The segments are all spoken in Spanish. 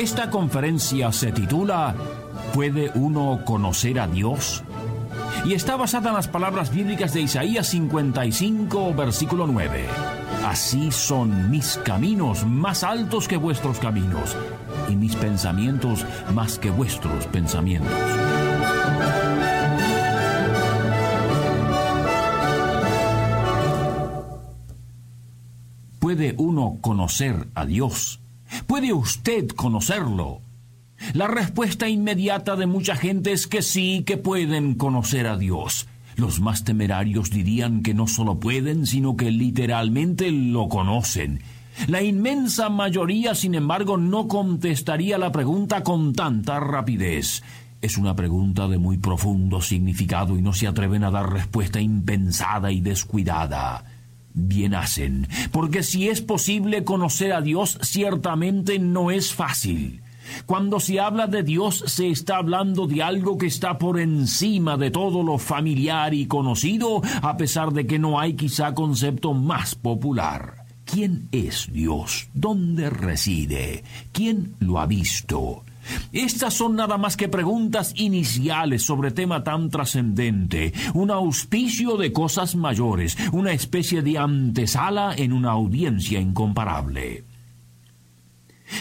Esta conferencia se titula ¿Puede uno conocer a Dios? Y está basada en las palabras bíblicas de Isaías 55, versículo 9. Así son mis caminos más altos que vuestros caminos, y mis pensamientos más que vuestros pensamientos. ¿Puede uno conocer a Dios? ¿Puede usted conocerlo? La respuesta inmediata de mucha gente es que sí, que pueden conocer a Dios. Los más temerarios dirían que no solo pueden, sino que literalmente lo conocen. La inmensa mayoría, sin embargo, no contestaría la pregunta con tanta rapidez. Es una pregunta de muy profundo significado y no se atreven a dar respuesta impensada y descuidada bien hacen, porque si es posible conocer a Dios, ciertamente no es fácil. Cuando se habla de Dios se está hablando de algo que está por encima de todo lo familiar y conocido, a pesar de que no hay quizá concepto más popular. ¿Quién es Dios? ¿Dónde reside? ¿Quién lo ha visto? Estas son nada más que preguntas iniciales sobre tema tan trascendente, un auspicio de cosas mayores, una especie de antesala en una audiencia incomparable.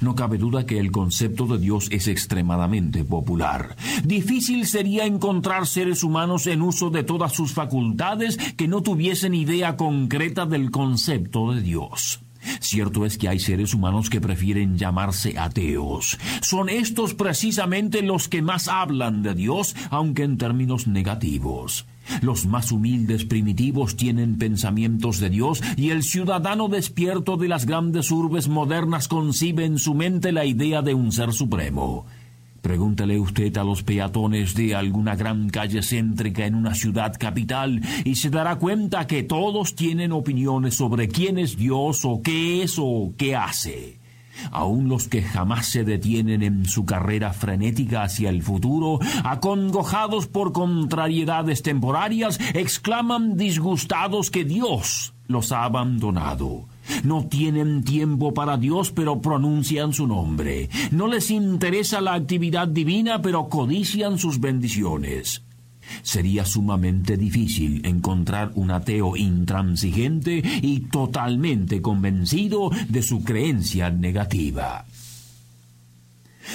No cabe duda que el concepto de Dios es extremadamente popular. Difícil sería encontrar seres humanos en uso de todas sus facultades que no tuviesen idea concreta del concepto de Dios. Cierto es que hay seres humanos que prefieren llamarse ateos. Son estos precisamente los que más hablan de Dios, aunque en términos negativos. Los más humildes primitivos tienen pensamientos de Dios y el ciudadano despierto de las grandes urbes modernas concibe en su mente la idea de un ser supremo. Pregúntele usted a los peatones de alguna gran calle céntrica en una ciudad capital y se dará cuenta que todos tienen opiniones sobre quién es Dios o qué es o qué hace. Aun los que jamás se detienen en su carrera frenética hacia el futuro, acongojados por contrariedades temporarias, exclaman disgustados que Dios los ha abandonado. No tienen tiempo para Dios, pero pronuncian su nombre. No les interesa la actividad divina, pero codician sus bendiciones. Sería sumamente difícil encontrar un ateo intransigente y totalmente convencido de su creencia negativa.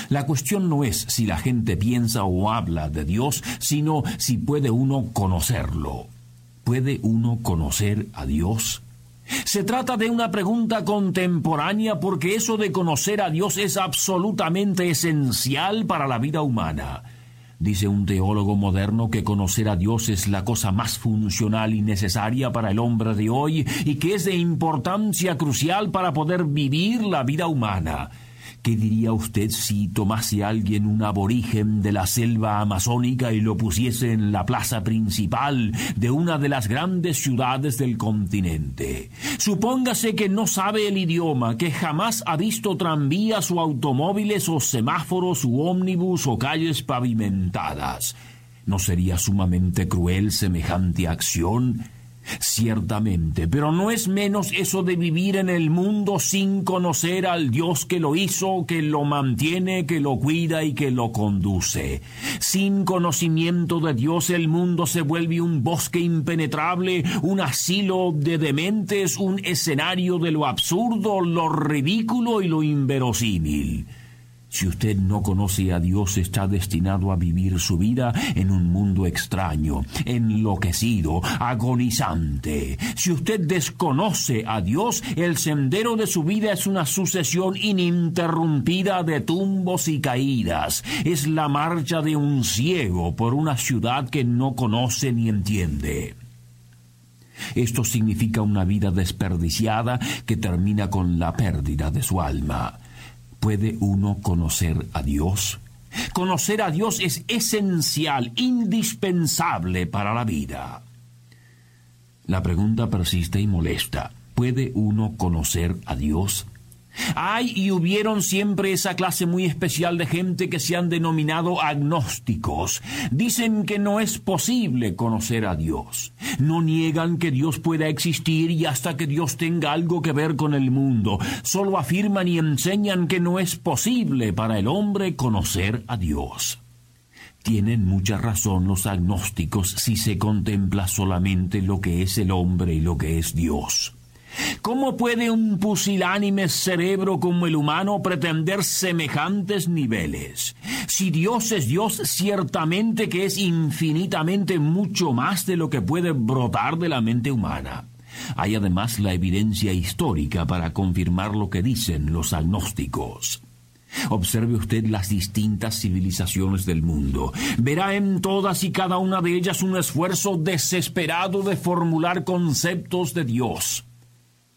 La cuestión no es si la gente piensa o habla de Dios, sino si puede uno conocerlo. ¿Puede uno conocer a Dios? Se trata de una pregunta contemporánea porque eso de conocer a Dios es absolutamente esencial para la vida humana. Dice un teólogo moderno que conocer a Dios es la cosa más funcional y necesaria para el hombre de hoy y que es de importancia crucial para poder vivir la vida humana. ¿Qué diría usted si tomase alguien un aborigen de la selva amazónica y lo pusiese en la plaza principal de una de las grandes ciudades del continente? Supóngase que no sabe el idioma, que jamás ha visto tranvías o automóviles o semáforos u ómnibus o calles pavimentadas. ¿No sería sumamente cruel semejante acción? Ciertamente, pero no es menos eso de vivir en el mundo sin conocer al Dios que lo hizo, que lo mantiene, que lo cuida y que lo conduce. Sin conocimiento de Dios el mundo se vuelve un bosque impenetrable, un asilo de dementes, un escenario de lo absurdo, lo ridículo y lo inverosímil. Si usted no conoce a Dios, está destinado a vivir su vida en un mundo extraño, enloquecido, agonizante. Si usted desconoce a Dios, el sendero de su vida es una sucesión ininterrumpida de tumbos y caídas. Es la marcha de un ciego por una ciudad que no conoce ni entiende. Esto significa una vida desperdiciada que termina con la pérdida de su alma. ¿Puede uno conocer a Dios? Conocer a Dios es esencial, indispensable para la vida. La pregunta persiste y molesta. ¿Puede uno conocer a Dios? Hay y hubieron siempre esa clase muy especial de gente que se han denominado agnósticos. Dicen que no es posible conocer a Dios. No niegan que Dios pueda existir y hasta que Dios tenga algo que ver con el mundo. Solo afirman y enseñan que no es posible para el hombre conocer a Dios. Tienen mucha razón los agnósticos si se contempla solamente lo que es el hombre y lo que es Dios. ¿Cómo puede un pusilánime cerebro como el humano pretender semejantes niveles? Si Dios es Dios, ciertamente que es infinitamente mucho más de lo que puede brotar de la mente humana. Hay además la evidencia histórica para confirmar lo que dicen los agnósticos. Observe usted las distintas civilizaciones del mundo. Verá en todas y cada una de ellas un esfuerzo desesperado de formular conceptos de Dios.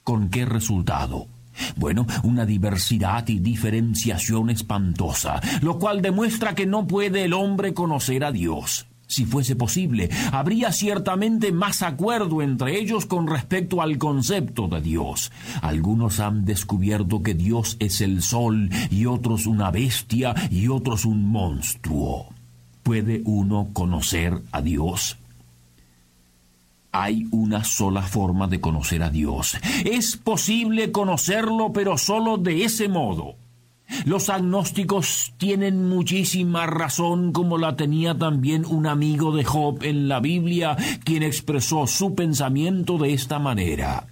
¿Con qué resultado? Bueno, una diversidad y diferenciación espantosa, lo cual demuestra que no puede el hombre conocer a Dios. Si fuese posible, habría ciertamente más acuerdo entre ellos con respecto al concepto de Dios. Algunos han descubierto que Dios es el sol y otros una bestia y otros un monstruo. ¿Puede uno conocer a Dios? Hay una sola forma de conocer a Dios. Es posible conocerlo, pero solo de ese modo. Los agnósticos tienen muchísima razón, como la tenía también un amigo de Job en la Biblia, quien expresó su pensamiento de esta manera.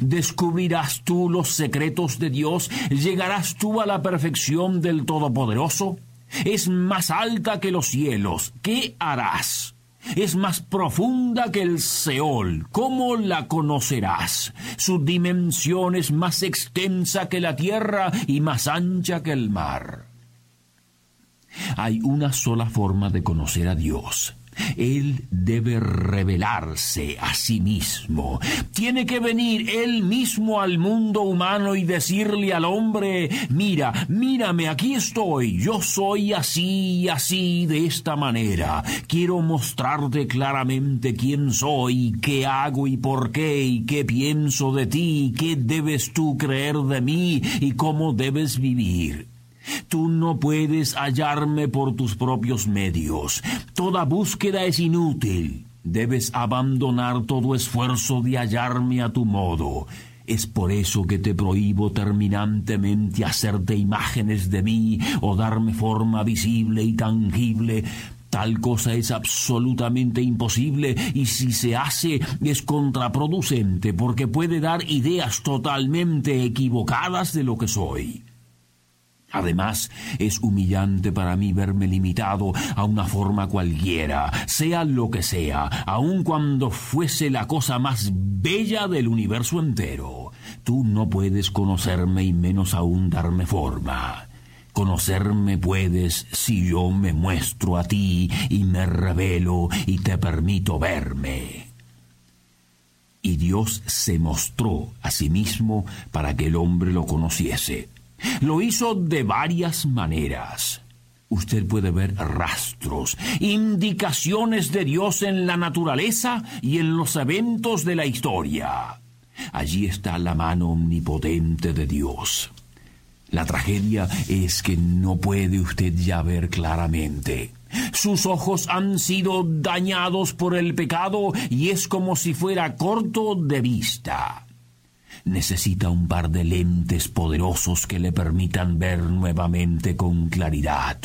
¿Descubrirás tú los secretos de Dios? ¿Llegarás tú a la perfección del Todopoderoso? Es más alta que los cielos. ¿Qué harás? Es más profunda que el Seol. ¿Cómo la conocerás? Su dimensión es más extensa que la tierra y más ancha que el mar. Hay una sola forma de conocer a Dios él debe revelarse a sí mismo. Tiene que venir Él mismo al mundo humano y decirle al hombre, mira, mírame, aquí estoy, yo soy así y así de esta manera. Quiero mostrarte claramente quién soy, qué hago y por qué, y qué pienso de ti, qué debes tú creer de mí y cómo debes vivir. Tú no puedes hallarme por tus propios medios. Toda búsqueda es inútil. Debes abandonar todo esfuerzo de hallarme a tu modo. Es por eso que te prohíbo terminantemente hacerte imágenes de mí o darme forma visible y tangible. Tal cosa es absolutamente imposible y si se hace es contraproducente porque puede dar ideas totalmente equivocadas de lo que soy. Además, es humillante para mí verme limitado a una forma cualquiera, sea lo que sea, aun cuando fuese la cosa más bella del universo entero. Tú no puedes conocerme y menos aún darme forma. Conocerme puedes si yo me muestro a ti y me revelo y te permito verme. Y Dios se mostró a sí mismo para que el hombre lo conociese. Lo hizo de varias maneras. Usted puede ver rastros, indicaciones de Dios en la naturaleza y en los eventos de la historia. Allí está la mano omnipotente de Dios. La tragedia es que no puede usted ya ver claramente. Sus ojos han sido dañados por el pecado y es como si fuera corto de vista necesita un par de lentes poderosos que le permitan ver nuevamente con claridad.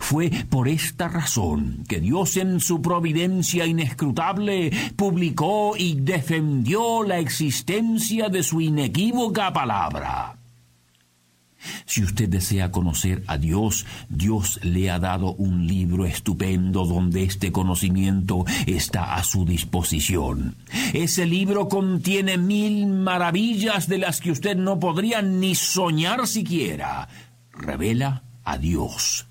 Fue por esta razón que Dios en su providencia inescrutable publicó y defendió la existencia de su inequívoca palabra. Si usted desea conocer a Dios, Dios le ha dado un libro estupendo donde este conocimiento está a su disposición. Ese libro contiene mil maravillas de las que usted no podría ni soñar siquiera. Revela a Dios.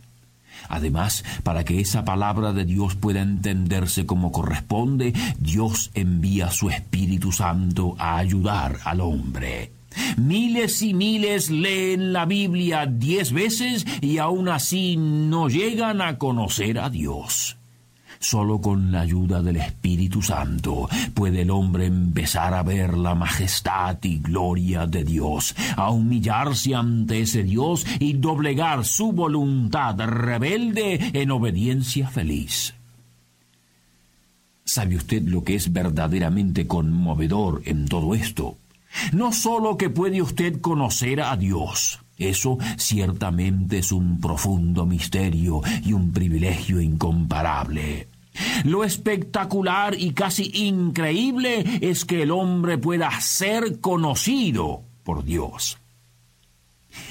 Además, para que esa palabra de Dios pueda entenderse como corresponde, Dios envía su Espíritu Santo a ayudar al hombre. Miles y miles leen la Biblia diez veces y aún así no llegan a conocer a Dios. Solo con la ayuda del Espíritu Santo puede el hombre empezar a ver la majestad y gloria de Dios, a humillarse ante ese Dios y doblegar su voluntad rebelde en obediencia feliz. ¿Sabe usted lo que es verdaderamente conmovedor en todo esto? No solo que puede usted conocer a Dios, eso ciertamente es un profundo misterio y un privilegio incomparable. Lo espectacular y casi increíble es que el hombre pueda ser conocido por Dios.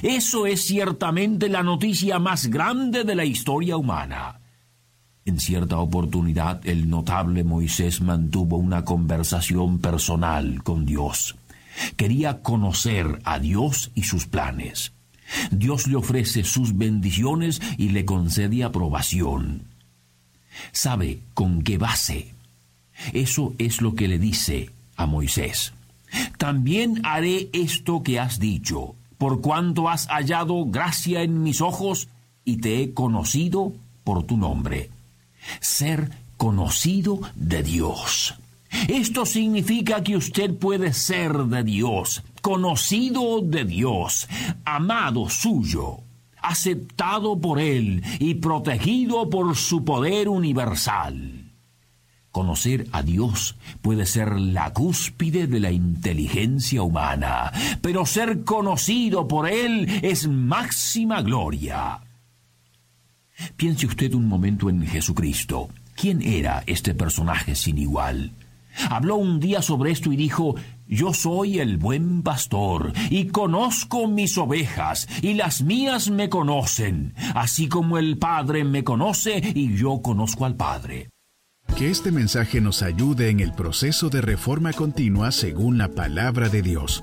Eso es ciertamente la noticia más grande de la historia humana. En cierta oportunidad el notable Moisés mantuvo una conversación personal con Dios. Quería conocer a Dios y sus planes. Dios le ofrece sus bendiciones y le concede aprobación. ¿Sabe con qué base? Eso es lo que le dice a Moisés. También haré esto que has dicho, por cuanto has hallado gracia en mis ojos y te he conocido por tu nombre. Ser conocido de Dios. Esto significa que usted puede ser de Dios, conocido de Dios, amado suyo, aceptado por Él y protegido por su poder universal. Conocer a Dios puede ser la cúspide de la inteligencia humana, pero ser conocido por Él es máxima gloria. Piense usted un momento en Jesucristo. ¿Quién era este personaje sin igual? Habló un día sobre esto y dijo, Yo soy el buen pastor, y conozco mis ovejas, y las mías me conocen, así como el Padre me conoce y yo conozco al Padre. Que este mensaje nos ayude en el proceso de reforma continua según la palabra de Dios.